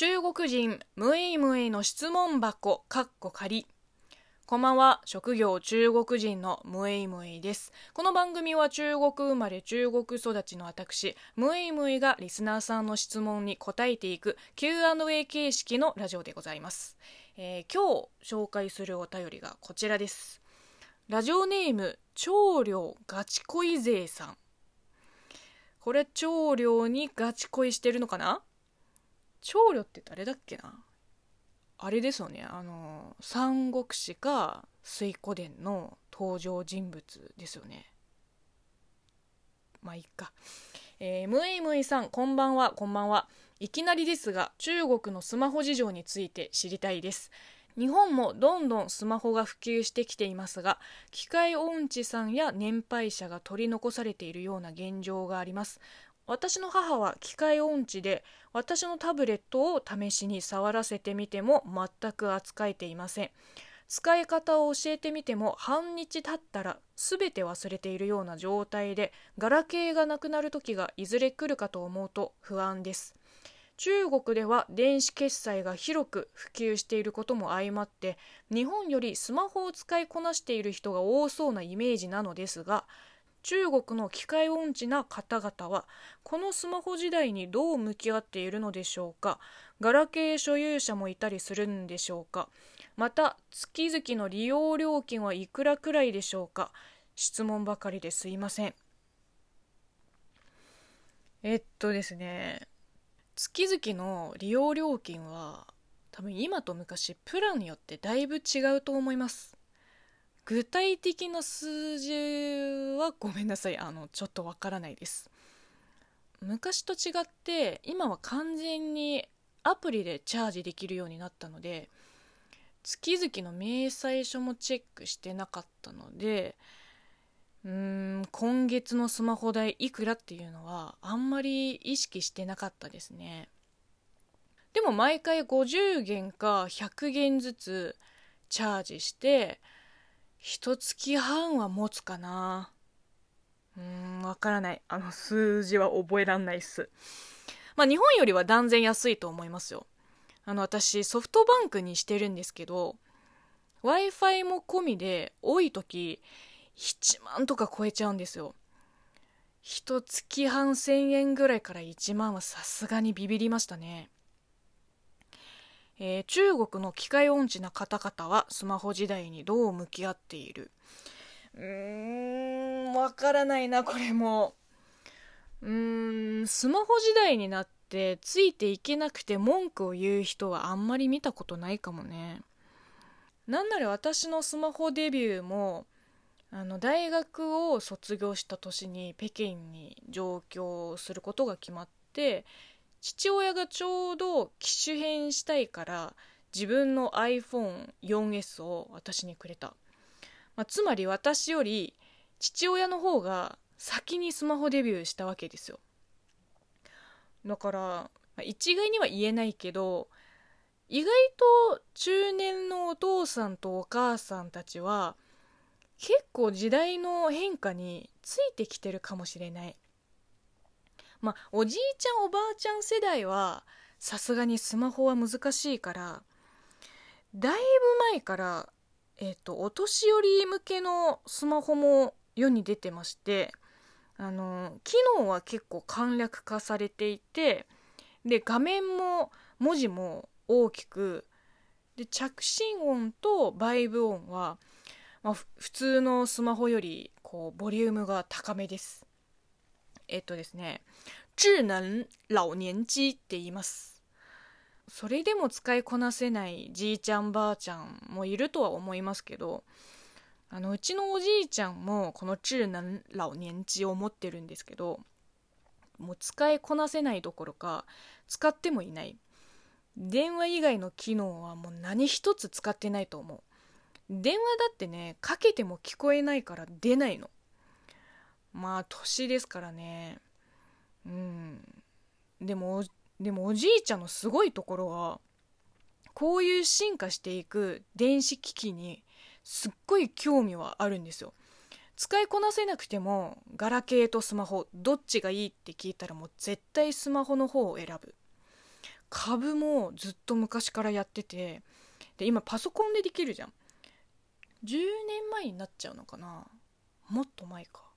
中国人ムイムイの質問箱かっこ仮。こんばんは。職業中国人のムイムイです。この番組は中国生まれ中国育ちの私ムイムイがリスナーさんの質問に答えていく Q&A 形式のラジオでございます、えー、今日紹介するお便りがこちらです。ラジオネーム長領ガチ恋勢さん。これ長領にガチ恋してるのかな？長領って誰だっけな？あれですよね。あの三国志か水湖伝の登場人物ですよね。まあいっか。えー、むいむいさんこんばんは。こんばんは。いきなりですが中国のスマホ事情について知りたいです。日本もどんどんスマホが普及してきていますが機械音痴さんや年配者が取り残されているような現状があります。私の母は機械音痴で私のタブレットを試しに触らせてみても全く扱えていません。使い方を教えてみても半日経ったら全て忘れているような状態でガラケーがなくなる時がいずれ来るかと思うと不安です。中国では電子決済が広く普及していることも相まって日本よりスマホを使いこなしている人が多そうなイメージなのですが中国の機械音痴な方々はこのスマホ時代にどう向き合っているのでしょうか？ガラケー所有者もいたりするんでしょうか？また月々の利用料金はいくらくらいでしょうか？質問ばかりですいません。えっとですね月々の利用料金は多分今と昔プランによってだいぶ違うと思います。具体的な数字はごめんなさい。あのちょっとわからないです。昔と違って今は完全にアプリでチャージできるようになったので月々の明細書もチェックしてなかったのでうーん今月のスマホ代いくらっていうのはあんまり意識してなかったですね。でも毎回50元か100元ずつチャージして一月半は持つかな。うーんわからない。あの数字は覚えらんないっす。まあ日本よりは断然安いと思いますよ。あの私ソフトバンクにしてるんですけど w i f i も込みで多い時1万とか超えちゃうんですよ。一月半1000円ぐらいから1万はさすがにビビりましたね。えー、中国の機械音痴な方々はスマホ時代にどう向き合っている？うーんわからないなこれも。うーんスマホ時代になってついていけなくて文句を言う人はあんまり見たことないかもね。なんなら私のスマホデビューもあの大学を卒業した年に北京に上京することが決まって父親がちょうど機種変したいから自分の iPhone4S を私にくれた、まあ、つまり私より父親の方が先にスマホデビューしたわけですよ。だから、まあ、一概には言えないけど意外と中年のお父さんとお母さんたちは結構時代の変化についてきてるかもしれない。まあおじいちゃんおばあちゃん世代はさすがにスマホは難しいからだいぶ前からえ、ー、とお年寄り向けのスマホも世に出てましてあの機能は結構簡略化されていてで画面も文字も大きくで着信音とバイブ音は、まあ、普通のスマホよりこうボリュームが高めです。えっとですね、智能老年機って言います。それでも使いこなせないじいちゃんばあちゃんもいるとは思いますけど、あのうちのおじいちゃんもこの智能老年機を持ってるんですけど、もう使いこなせないどころか使ってもいない。電話以外の機能はもう何一つ使ってないと思う。電話だってね、かけても聞こえないから出ないの。まあ年ですからね。うん。でもでもおじいちゃんのすごいところはこういう進化していく電子機器にすっごい興味はあるんですよ。使いこなせなくてもガラケーとスマホどっちがいいって聞いたらもう絶対スマホの方を選ぶ。株もずっと昔からやっててで今パソコンでできるじゃん。10年前になっちゃうのかな。もっと前か。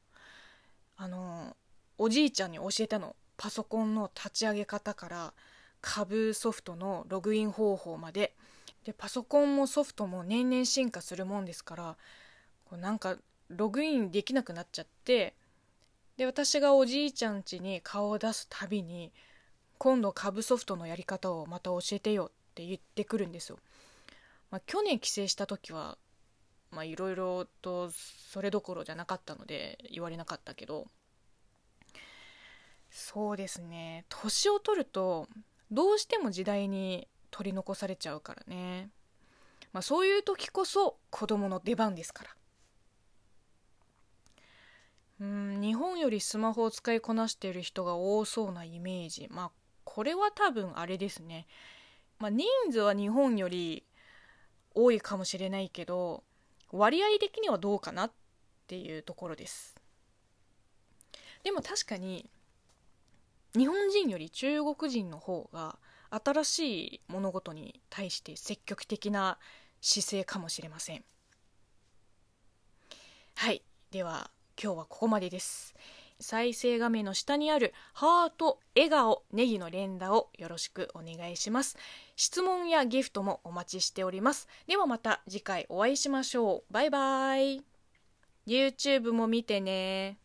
あのおじいちゃんに教えたのパソコンの立ち上げ方から株ソフトのログイン方法まででパソコンもソフトも年々進化するもんですからこうなんかログインできなくなっちゃってで私がおじいちゃん家に顔を出すたびに今度株ソフトのやり方をまた教えてよって言ってくるんですよ。まあ、去年帰省した時はまあいろいろとそれどころじゃなかったので言われなかったけど。そうですね。年を取るとどうしても時代に取り残されちゃうからね、まあ、そういう時こそ子供の出番ですから。うん日本よりスマホを使いこなしている人が多そうなイメージ。まあこれは多分あれですね、まあ、人数は日本より多いかもしれないけど割合的にはどうかなっていうところです。でも確かに日本人より中国人の方が新しい物事に対して積極的な姿勢かもしれません。はい。では今日はここまでです。再生画面の下にあるハート、笑顔、ネギの連打をよろしくお願いします。質問やギフトもお待ちしております。ではまた次回お会いしましょう。バイバイ。YouTube も見てね